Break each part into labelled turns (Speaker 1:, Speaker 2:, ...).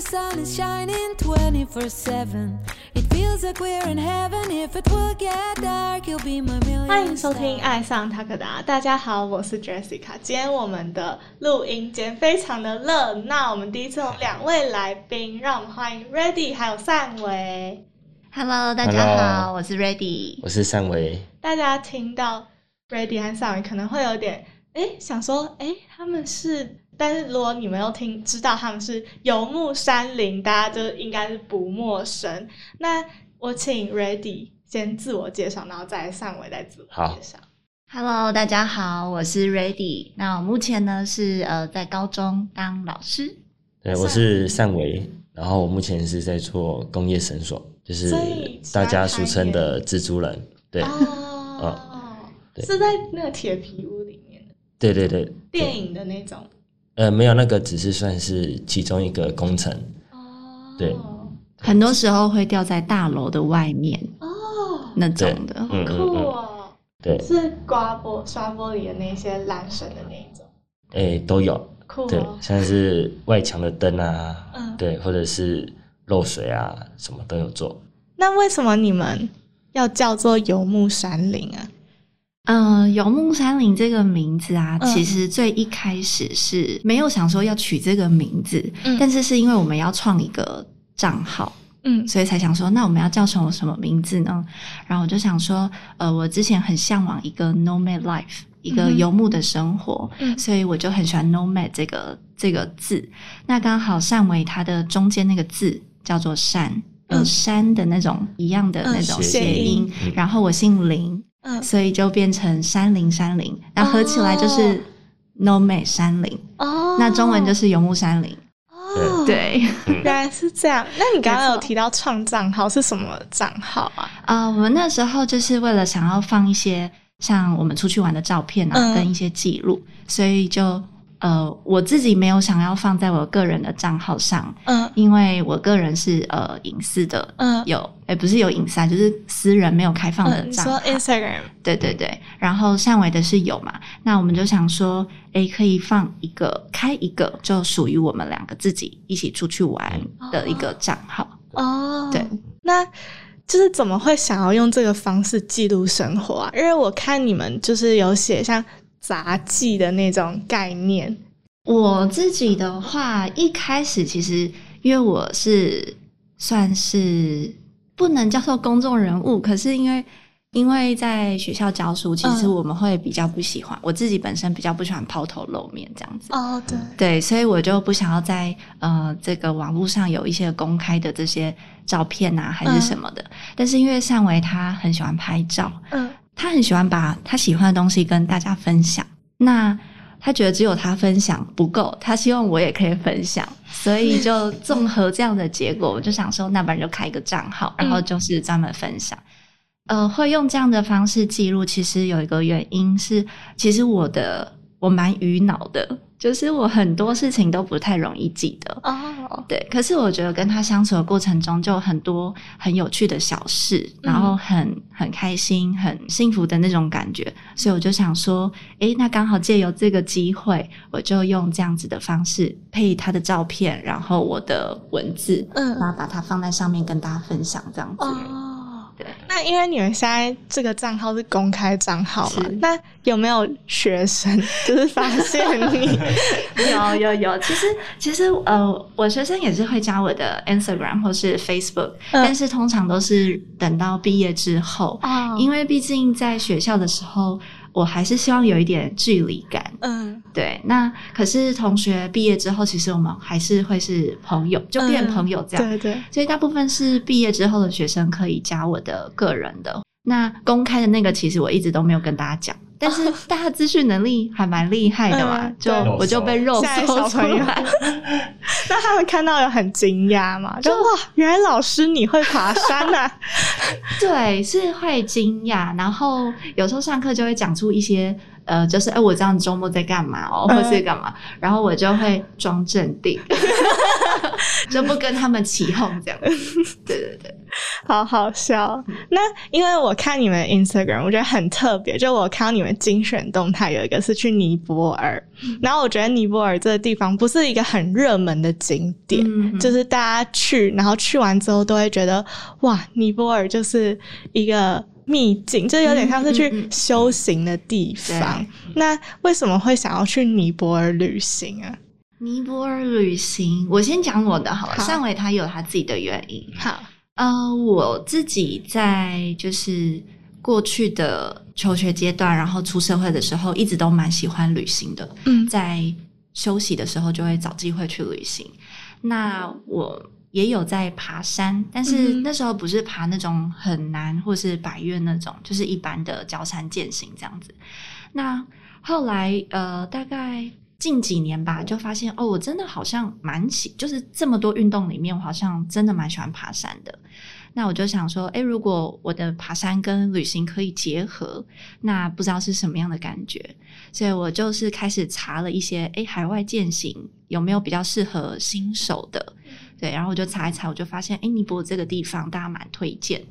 Speaker 1: the sun is shining 24 7. It feels like we're in heaven. If it will get dark, you'll be my million.
Speaker 2: 欢迎收听《爱上塔克达》，大家好，我是 Jessica。今天我们的录音间非常的热闹，我们第一次有两位来宾，让我们欢迎 Ready 还有善维。
Speaker 3: Hello，大家
Speaker 4: Hello
Speaker 3: 好，我是 Ready。
Speaker 4: 我是善维，
Speaker 2: 大家听到 Ready 和善维可能会有点哎想说哎他们是，但是如果你们又听知道他们是游牧山林，大家就应该是不陌生。那我请 Ready 先自我介绍，然后再善维再自我介绍。
Speaker 3: Hello，大家好，我是 Ready。那我目前呢是呃在高中当老师。
Speaker 4: 对，我是善维，然后我目前是在做工业绳索，就是大家俗称的蜘蛛人。对，
Speaker 2: 哦，
Speaker 4: 对
Speaker 2: 是在那个铁皮屋里面的
Speaker 4: 对对对，
Speaker 2: 电影的那种。
Speaker 4: 呃，没有那个只是算是其中一个工程。
Speaker 2: 哦，
Speaker 4: 对
Speaker 3: 很多时候会掉在大楼的外面
Speaker 2: 哦，
Speaker 3: 那种的。
Speaker 4: 好
Speaker 2: 酷
Speaker 4: 嗯嗯，
Speaker 2: 哦，
Speaker 4: 对，
Speaker 2: 是刮玻刷玻璃的那些缆绳的那一种，
Speaker 4: 诶、都有。对
Speaker 2: 酷哦，，
Speaker 4: 像是外墙的灯啊，
Speaker 2: 嗯
Speaker 4: 对，或者是漏水啊，什么都有做。
Speaker 2: 那为什么你们要叫做游牧山林啊？
Speaker 3: 嗯、游牧山林这个名字啊，
Speaker 2: 嗯。
Speaker 3: 其实最一开始是没有想说要取这个名字，
Speaker 2: 嗯。
Speaker 3: 但是是因为我们要创一个账号，
Speaker 2: 嗯。
Speaker 3: 所以才想说，那我们要叫成什么名字呢？然后我就想说，呃，我之前很向往一个 nomad life，一个游牧的生活，
Speaker 2: 嗯。
Speaker 3: 所以我就很喜欢 nomad 这个这个字。那刚好善为它的中间那个字叫做善，
Speaker 2: 嗯。
Speaker 3: 有山的那种一样的
Speaker 2: 嗯
Speaker 3: 那种
Speaker 2: 谐
Speaker 3: 谐音。
Speaker 4: 音。嗯
Speaker 3: 然后我姓林，
Speaker 2: 嗯
Speaker 3: 所以就变成山林山林，那合起来就是。nomad 山林，
Speaker 2: 哦
Speaker 3: 那中文就是游牧山林。
Speaker 2: 哦，，
Speaker 3: 对，
Speaker 2: 原来是这样。那你刚刚有提到创账号是什么账号啊？
Speaker 3: 啊、我们那时候就是为了想要放一些像我们出去玩的照片啊，
Speaker 2: 嗯
Speaker 3: 跟一些记录，所以就呃，我自己没有想要放在我个人的账号上，
Speaker 2: 嗯。
Speaker 3: 因为我个人是呃隐私的，
Speaker 2: 嗯。
Speaker 3: 有诶、不是有隐私啊，就是私人没有开放的账号。
Speaker 2: Instagram，
Speaker 3: 对对对，然后善伟的是有嘛，那我们就想说，诶，可以放一个开一个就属于我们两个自己一起出去玩的一个账号。
Speaker 2: 哦，
Speaker 3: 对，
Speaker 2: 那就是怎么会想要用这个方式记录生活啊？因为我看你们就是有写像杂技的那种概念，
Speaker 3: 我自己的话，一开始其实因为我是算是不能叫做公众人物，可是因为因为在学校教书，其实
Speaker 2: 嗯。
Speaker 3: 我们会比较不喜欢，我自己本身比较不喜欢抛头露面这样子。
Speaker 2: 哦，对，
Speaker 3: 对，所以我就不想要在呃这个网络上有一些公开的这些照片啊，还是什么的。但是因为善维他很喜欢拍照，
Speaker 2: 嗯
Speaker 3: 他很喜欢把他喜欢的东西跟大家分享。那他觉得只有他分享不够，他希望我也可以分享，所以就综合这样的结果，我就想说，那不然就开一个账号，然后就是专门分享。呃，会用这样的方式记录，其实有一个原因是，其实我的我蛮愚脑的，就是我很多事情都不太容易记得。
Speaker 2: 哦，
Speaker 3: 对，可是我觉得跟他相处的过程中，就很多很有趣的小事，然后很很开心、很幸福的那种感觉，所以我就想说，诶，那刚好借由这个机会，我就用这样子的方式配他的照片，然后我的文字，
Speaker 2: 嗯。
Speaker 3: 然后把它放在上面跟大家分享，这样子。
Speaker 2: 那因为你们现在这个账号是公开账号嘛，那有没有学生 就是发现你？
Speaker 3: 有有有，其实其实呃，我学生也是会加我的 Instagram 或是 Facebook，、
Speaker 2: 嗯。
Speaker 3: 但是通常都是等到毕业之后，
Speaker 2: 哦。
Speaker 3: 因为毕竟在学校的时候，我还是希望有一点距离感。
Speaker 2: 嗯
Speaker 3: 对，那可是同学毕业之后，其实我们还是会是朋友，就变朋友这样。
Speaker 2: 对对，
Speaker 3: 所以大部分是毕业之后的学生可以加我的个人的。那公开的那个，其实我一直都没有跟大家讲，但是大家资讯能力还蛮厉害的嘛，就我就被肉搜出来。
Speaker 2: 那他们看到有很惊讶嘛？就哇，原来老师你会爬山啊！
Speaker 3: 对，是会惊讶，然后有时候上课就会讲出一些呃，就是哎、我这样周末在干嘛哦，或是干嘛，然后我就会装镇定，就不跟他们起哄这样。对对对，
Speaker 2: 好好笑。那因为我看你们 Instagram，我觉得很特别，就我看到你们精选动态有一个是去尼泊尔，然后我觉得尼泊尔这个地方不是一个很热门的景点，
Speaker 3: 嗯。
Speaker 2: 就是大家去，然后去完之后都会觉得哇，尼泊尔就是一个。秘境，就有点像是去修行的地方。那为什么会想要去尼泊尔旅行啊？
Speaker 3: 尼泊尔旅行，我先讲我的好了。
Speaker 2: 好
Speaker 3: 上伟他有他自己的原因。
Speaker 2: 好，
Speaker 3: 呃，我自己在就是过去的求学阶段，然后出社会的时候，一直都蛮喜欢旅行的。
Speaker 2: 嗯
Speaker 3: 在休息的时候就会找机会去旅行。那我也有在爬山，但是
Speaker 2: 嗯
Speaker 3: 那时候不是爬那种很难或是百越那种，就是一般的交山践行这样子。那后来呃，大概近几年吧，就发现哦，我真的好像蛮喜，就是这么多运动里面，我好像真的蛮喜欢爬山的。那我就想说，诶，如果我的爬山跟旅行可以结合，那不知道是什么样的感觉。所以我就是开始查了一些，诶，海外践行有没有比较适合新手的？对，然后我就查一查，我就发现，诶，尼泊尔这个地方大家蛮推荐，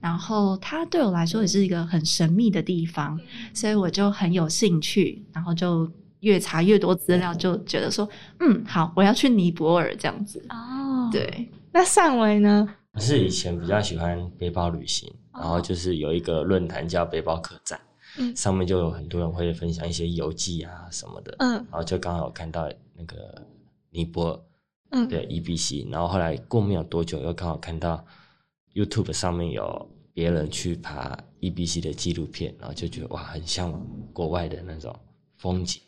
Speaker 3: 然后它对我来说也是一个很神秘的地方，所以我就很有兴趣，然后就越查越多资料，就觉得说，嗯，好，我要去尼泊尔这样子。
Speaker 2: 哦，
Speaker 3: 对，
Speaker 2: 那上维呢？
Speaker 4: 我是以前比较喜欢背包旅行，然后就是有一个论坛叫背包客栈，
Speaker 2: 嗯
Speaker 4: 上面就有很多人会分享一些游记啊什么的，
Speaker 2: 嗯。
Speaker 4: 然后就刚好看到那个尼泊尔，
Speaker 2: 嗯，
Speaker 4: 对 EBC，然后后来过没有多久，又刚好看到 YouTube 上面有别人去爬 EBC 的纪录片，然后就觉得哇，很像国外的那种风景。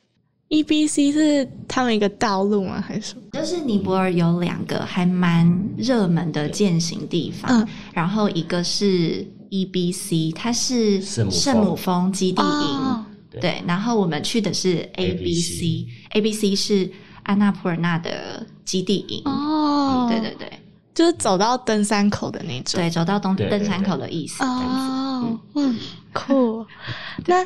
Speaker 2: EBC E 是他们一个道路吗？还是什么？
Speaker 3: 就是尼泊尔有两个还蛮热门的践行地方，
Speaker 2: 嗯
Speaker 3: 然后一个是 EBC，它是
Speaker 4: 圣母峰
Speaker 3: 圣母峰基地营，
Speaker 2: 哦
Speaker 4: 对
Speaker 3: 对，然后我们去的是 ABC，ABC 是安娜普尔纳的基地营，
Speaker 2: 哦，
Speaker 3: 对对对
Speaker 2: 就是走到登山口的那种。
Speaker 3: 对，走到登山口的意思。
Speaker 2: 哦，嗯，酷。那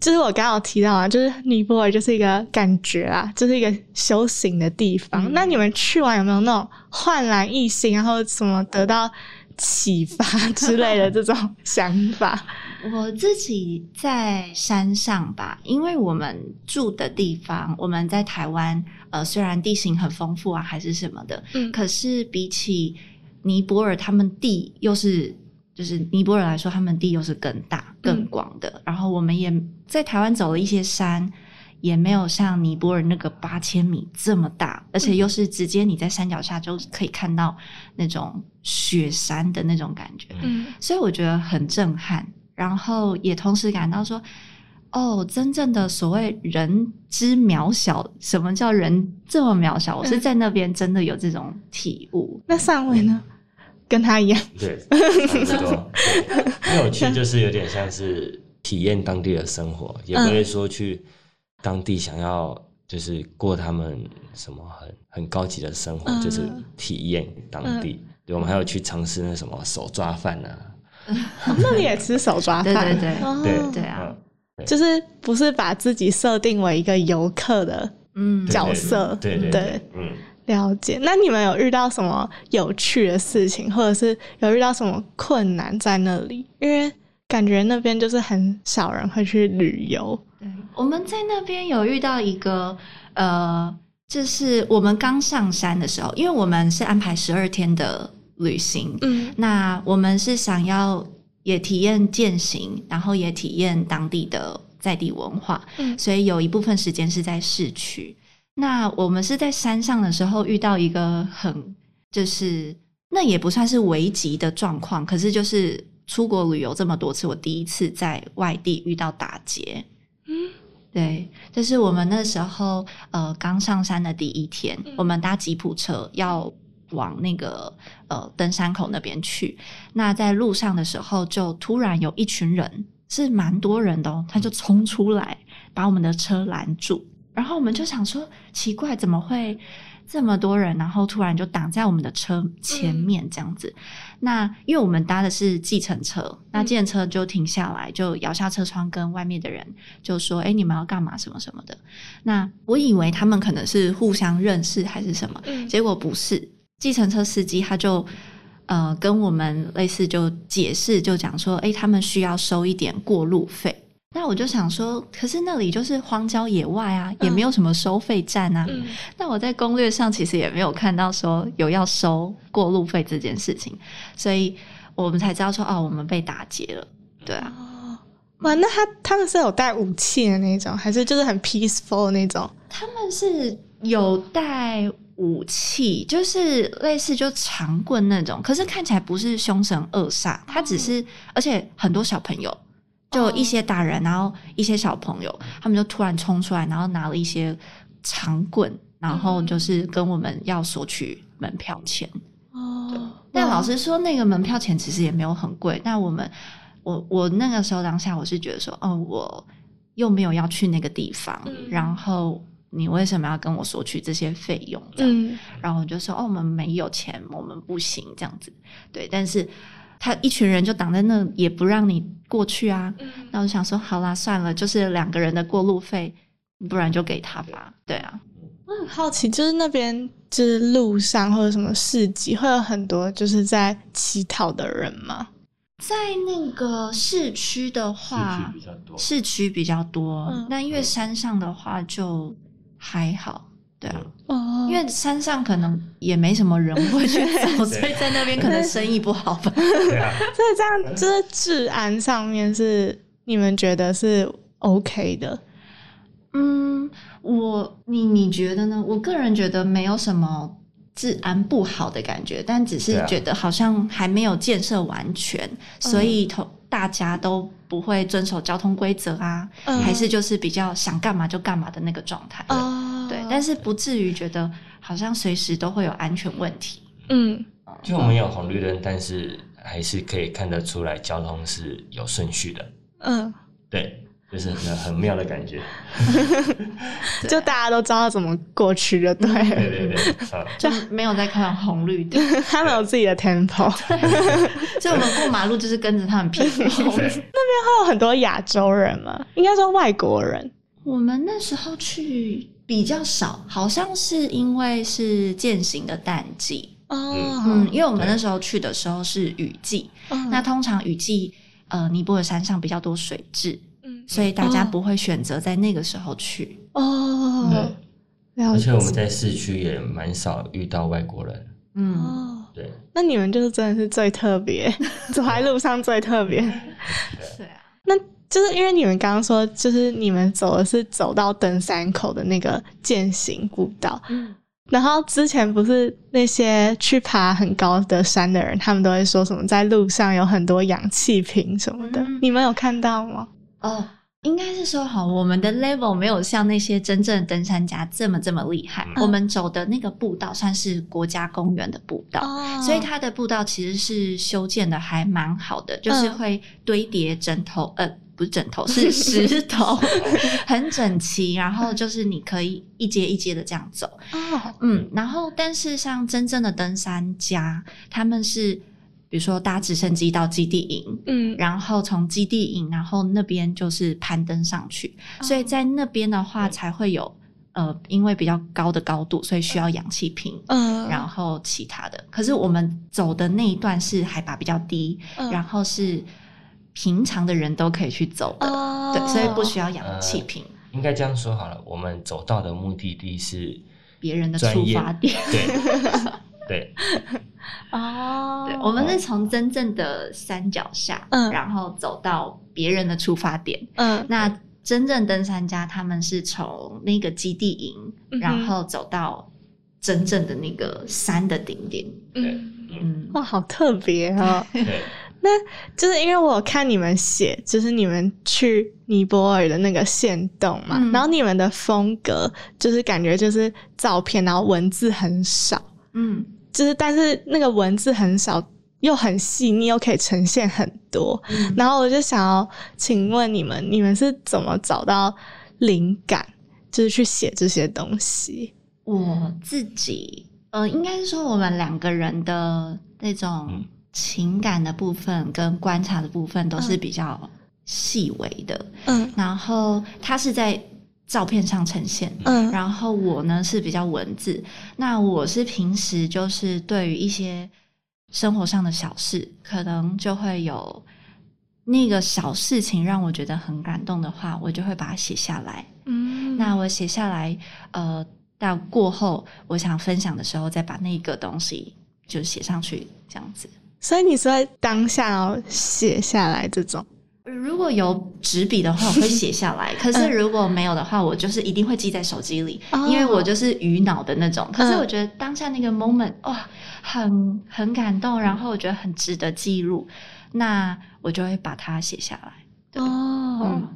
Speaker 2: 就是我刚刚有提到啊，就是尼泊尔就是一个感觉啊，就是一个修行的地方。
Speaker 3: 嗯
Speaker 2: 那你们去完有没有那种焕然一新，然后什么得到启发之类的这种想法？
Speaker 3: 我自己在山上吧，因为我们住的地方，我们在台湾，呃，虽然地形很丰富啊，还是什么的，
Speaker 2: 嗯
Speaker 3: 可是比起尼泊尔，他们地又是，就是尼泊尔来说，他们地又是更大、更广的。然后我们也在台湾走了一些山，也没有像尼泊尔那个八千米这么大，而且又是直接你在山脚下就可以看到那种雪山的那种感觉。
Speaker 2: 嗯
Speaker 3: 所以我觉得很震撼，然后也同时感到说，哦，真正的所谓人之渺小，什么叫人这么渺小？我是在那边真的有这种体悟。
Speaker 2: 那上位呢？跟他一样，
Speaker 4: 对，差不多。对 因为我去就是有点像是体验当地的生活，也不会说去当地想要就是过他们什么很很高级的生活，
Speaker 2: 嗯
Speaker 4: 就是体验当地。对，我们还有去尝试那什么手抓饭啊，
Speaker 2: 哦 那你也吃手抓
Speaker 3: 对
Speaker 2: 饭？
Speaker 3: 对对
Speaker 2: 哦
Speaker 4: 对
Speaker 3: 对啊，
Speaker 4: 嗯
Speaker 2: 就是不是把自己设定为一个游客的
Speaker 3: 嗯，
Speaker 2: 角色
Speaker 4: 对对
Speaker 2: 对
Speaker 4: 对，嗯。
Speaker 2: 了解。那你们有遇到什么有趣的事情，或者是有遇到什么困难在那里？因为感觉那边就是很少人会去旅游。
Speaker 3: 对，我们在那边有遇到一个呃，就是我们刚上山的时候，因为我们是安排十二天的旅行，
Speaker 2: 嗯。
Speaker 3: 那我们是想要也体验践行，然后也体验当地的在地文化，
Speaker 2: 嗯。
Speaker 3: 所以有一部分时间是在市区。那我们是在山上的时候遇到一个很，就是那也不算是危急的状况，可是就是出国旅游这么多次，我第一次在外地遇到打劫。
Speaker 2: 嗯。
Speaker 3: 对，这是我们那时候呃刚上山的第一天，
Speaker 2: 嗯。
Speaker 3: 我们搭吉普车要往那个呃登山口那边去。那在路上的时候，就突然有一群人，是蛮多人的哦，他就冲出来把我们的车拦住，然后我们就想说奇怪，怎么会？这么多人，然后突然就挡在我们的车前面这样子。那因为我们搭的是计程车，那计程车就停下来，就摇下车窗跟外面的人就说：“哎，你们要干嘛？什么什么的。”那我以为他们可能是互相认识还是什么，
Speaker 2: 嗯
Speaker 3: 结果不是。计程车司机他就呃跟我们类似就解释，就讲说：“哎，他们需要收一点过路费。”那我就想说，可是那里就是荒郊野外啊，也没有什么收费站啊。
Speaker 2: 嗯
Speaker 3: 那我在攻略上其实也没有看到说有要收过路费这件事情，所以我们才知道说哦，我们被打劫了。对啊，
Speaker 2: 哦，哇，那他他们是有带武器的那种，还是就是很 peaceful 的那种？
Speaker 3: 他们是有带武器，就是类似就长棍那种，可是看起来不是凶神恶煞，他只是，而且很多小朋友。就一些大人，然后一些小朋友，他们就突然冲出来，然后拿了一些长棍，然后就是跟我们要索取门票钱。
Speaker 2: 哦，
Speaker 3: 但老实说，那个门票钱其实也没有很贵。但我们，我我那个时候当下，我是觉得说，哦，我又没有要去那个地方，
Speaker 2: 嗯
Speaker 3: 然后你为什么要跟我索取这些费用？这样，
Speaker 2: 嗯
Speaker 3: 然后我就说，哦，我们没有钱，我们不行这样子。对，但是他一群人就挡在那，也不让你过去啊。
Speaker 2: 嗯
Speaker 3: 那我就想说，好啦，算了，就是两个人的过路费，不然就给他吧。对啊，
Speaker 2: 我很好奇，就是那边就是路上或者什么市集，会有很多就是在乞讨的人吗？
Speaker 3: 在那个市区的话，
Speaker 4: 市区比较多
Speaker 3: 市区比较多，
Speaker 2: 嗯
Speaker 3: 那因为山上的话就还好，对啊，
Speaker 2: 哦。
Speaker 3: 因为山上可能也没什么人会去走，所以在那边可能生意不好吧。
Speaker 4: 对啊，
Speaker 2: 所以这样就是治安上面是你们觉得是 OK 的？
Speaker 3: 嗯，我你你觉得呢？我个人觉得没有什么治安不好的感觉，但只是觉得好像还没有建设完全，所以同大家都不会遵守交通规则啊，
Speaker 2: 嗯。
Speaker 3: 还是就是比较想干嘛就干嘛的那个状态。
Speaker 2: 哦，
Speaker 3: 对，但是不至于觉得好像随时都会有安全问题。
Speaker 2: 嗯。
Speaker 4: 就我们有红绿灯，但是还是可以看得出来交通是有顺序的，
Speaker 2: 嗯，
Speaker 4: 对，就是很很妙的感觉。
Speaker 2: 就大家都知道怎么过去就对了，
Speaker 4: 对对对，啊，
Speaker 3: 就没有在看红绿灯，
Speaker 2: 他们有自己的 tempo。
Speaker 3: 所以我们过马路就是跟着他们屁股那边。
Speaker 2: 会有很多亚洲人吗？应该说外国人。
Speaker 3: 我们那时候去比较少，好像是因为是践行的淡季，
Speaker 2: 哦
Speaker 3: 嗯，因为我们那时候去的时候是雨季，
Speaker 2: 嗯
Speaker 3: 那通常雨季，呃，尼泊尔山上比较多水质，
Speaker 2: 嗯
Speaker 3: 所以大家
Speaker 2: 哦。
Speaker 3: 不会选择在那个时候去。
Speaker 2: 哦，
Speaker 4: 对，而且我们在市区也蛮少遇到外国人，
Speaker 3: 嗯，
Speaker 2: 哦，
Speaker 4: 对，
Speaker 2: 那你们就是真的是最特别，走在路上最特别。
Speaker 3: 对啊，那
Speaker 2: 就是因为你们刚刚说，就是你们走的是走到登山口的那个践行步道，
Speaker 3: 嗯，
Speaker 2: 然后之前不是那些去爬很高的山的人，他们都会说什么在路上有很多氧气瓶什么的，
Speaker 3: 嗯。
Speaker 2: 你们有看到吗？
Speaker 3: 哦。应该是说好，我们的 level 没有像那些真正的登山家这么这么厉害。
Speaker 4: 嗯
Speaker 3: 我们走的那个步道算是国家公园的步道，
Speaker 2: 哦
Speaker 3: 所以它的步道其实是修建的还蛮好的，就是
Speaker 2: 嗯
Speaker 3: 会堆叠枕头，呃，不是枕头，是石头，很整齐。然后就是你可以一阶一阶的这样走，
Speaker 2: 哦，
Speaker 3: 嗯，然后但是像真正的登山家，他们是比如说搭直升机到基地营，
Speaker 2: 嗯，
Speaker 3: 然后从基地营，然后那边就是攀登上去，所以在那边的话才会有呃，因为比较高的高度，所以需要氧气瓶。
Speaker 2: 嗯，
Speaker 3: 然后其他的，可是我们走的那一段是海拔比较低，
Speaker 2: 嗯。
Speaker 3: 然后是平常的人都可以去走的，
Speaker 2: 哦，
Speaker 3: 对，所以不需要氧气瓶。
Speaker 4: 应该这样说好了，我们走到的目的地是
Speaker 3: 别人的出发点，
Speaker 4: 对。对，
Speaker 2: 哦，
Speaker 3: 对，我们是从真正的山脚下，
Speaker 2: 嗯。
Speaker 3: 然后走到别人的出发点。
Speaker 2: 嗯。
Speaker 3: 那真正登山家他们是从那个基地营，
Speaker 2: 嗯
Speaker 3: 然后走到真正的那个山的顶点。
Speaker 2: 嗯，
Speaker 3: 嗯，
Speaker 2: 哇，好特别哦。
Speaker 4: 那，
Speaker 2: 就是因为我有看你们写，就是你们去尼泊尔的那个线动嘛，
Speaker 3: 嗯。
Speaker 2: 然后你们的风格就是感觉就是照片，然后文字很少，
Speaker 3: 嗯，
Speaker 2: 就是但是那个文字很少又很细腻，又可以呈现很多。
Speaker 3: 嗯
Speaker 2: 然后我就想要请问你们，你们是怎么找到灵感，就是去写这些东西？
Speaker 3: 我自己，呃，应该是说我们两个人的那种
Speaker 4: 嗯
Speaker 3: 情感的部分跟观察的部分都是
Speaker 2: 嗯
Speaker 3: 比较细微的，
Speaker 2: 嗯
Speaker 3: 然后他是在照片上呈现，
Speaker 2: 嗯
Speaker 3: 然后我呢是比较文字。那我是平时就是对于一些生活上的小事，可能就会有那个小事情让我觉得很感动的话，我就会把它写下来。
Speaker 2: 嗯
Speaker 3: 那我写下来，呃，到过后我想分享的时候，再把那个东西就写上去，这样子。
Speaker 2: 所以你是会当下然后写下来这种，
Speaker 3: 如果有纸笔的话，我会写下来。可是如果没有的话，我就是一定会记在手机里，
Speaker 2: 哦
Speaker 3: 因为我就是鱼脑的那种。可是
Speaker 2: 嗯
Speaker 3: 我觉得当下那个 moment，哇，很很感动，然后我觉得很值得记录，那我就会把它写下来。对
Speaker 2: 哦
Speaker 3: 嗯，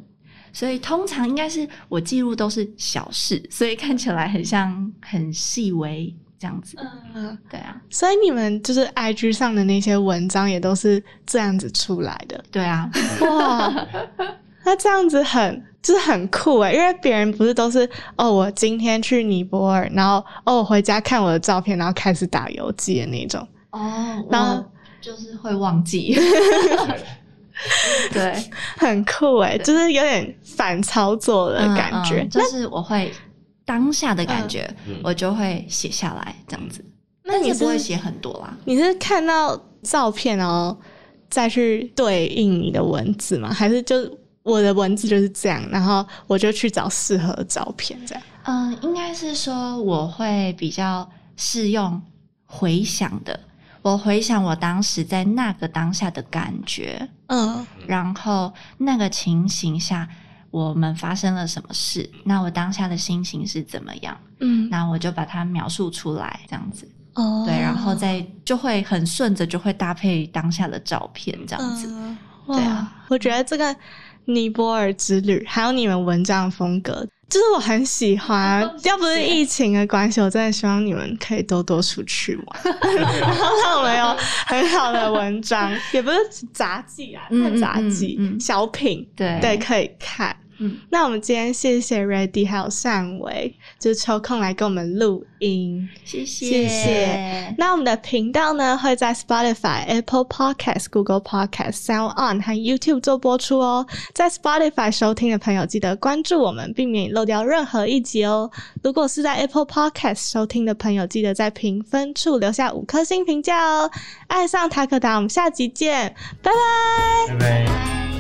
Speaker 3: 所以通常应该是我记录都是小事，所以看起来很像很细微这样子。
Speaker 2: 嗯，
Speaker 3: 对啊，
Speaker 2: 所以你们就是 IG 上的那些文章也都是这样子出来的，
Speaker 3: 对啊，
Speaker 2: 哇，那这样子很就是很酷诶，因为别人不是都是哦，我今天去尼泊尔，然后哦，我回家看我的照片，然后开始打游记的那种，
Speaker 3: 哦，
Speaker 2: 然后
Speaker 3: 就是会忘记。对，
Speaker 2: 很酷诶，就是有点反操作的感觉。
Speaker 3: 嗯嗯就是我会当下的感觉，
Speaker 4: 嗯
Speaker 3: 我就会写下来这样子，
Speaker 2: 那你
Speaker 3: 不会写很多啦。
Speaker 2: 你是看到照片然后再去对应你的文字吗？还是就我的文字就是这样，然后我就去找适合的照片这样？
Speaker 3: 嗯，应该是说我会比较适用回想的，我回想我当时在那个当下的感觉，
Speaker 2: 嗯
Speaker 3: 然后那个情形下我们发生了什么事，那我当下的心情是怎么样，
Speaker 2: 嗯，
Speaker 3: 那我就把它描述出来，这样子。
Speaker 2: 哦
Speaker 3: 对，然后再就会很顺着，就会搭配当下的照片这样子。
Speaker 2: 嗯
Speaker 3: 对啊，
Speaker 2: 我觉得这个尼泊尔之旅，还有你们文章的风格，就是我很喜欢。要不是疫情的关系，我真的希望你们可以多多出去玩，然后让我们有很好的文章，也不是杂技啊，
Speaker 3: 嗯
Speaker 2: 算杂技、
Speaker 3: 嗯嗯嗯
Speaker 2: 小品，
Speaker 3: 对
Speaker 2: 对，可以看。
Speaker 3: 嗯，
Speaker 2: 那我们今天谢谢 Ready 还有善维，就是抽空来跟我们录音。
Speaker 3: 谢
Speaker 2: 谢谢。那我们的频道呢会在 Spotify、Apple Podcast、Google Podcast、Sound On 和 YouTube 做播出哦。在 Spotify 收听的朋友，记得关注我们，避免漏掉任何一集哦。如果是在 Apple Podcast 收听的朋友，记得在评分处留下五颗星评价哦。爱上塔克达，我们下集见，拜拜。
Speaker 4: 拜拜。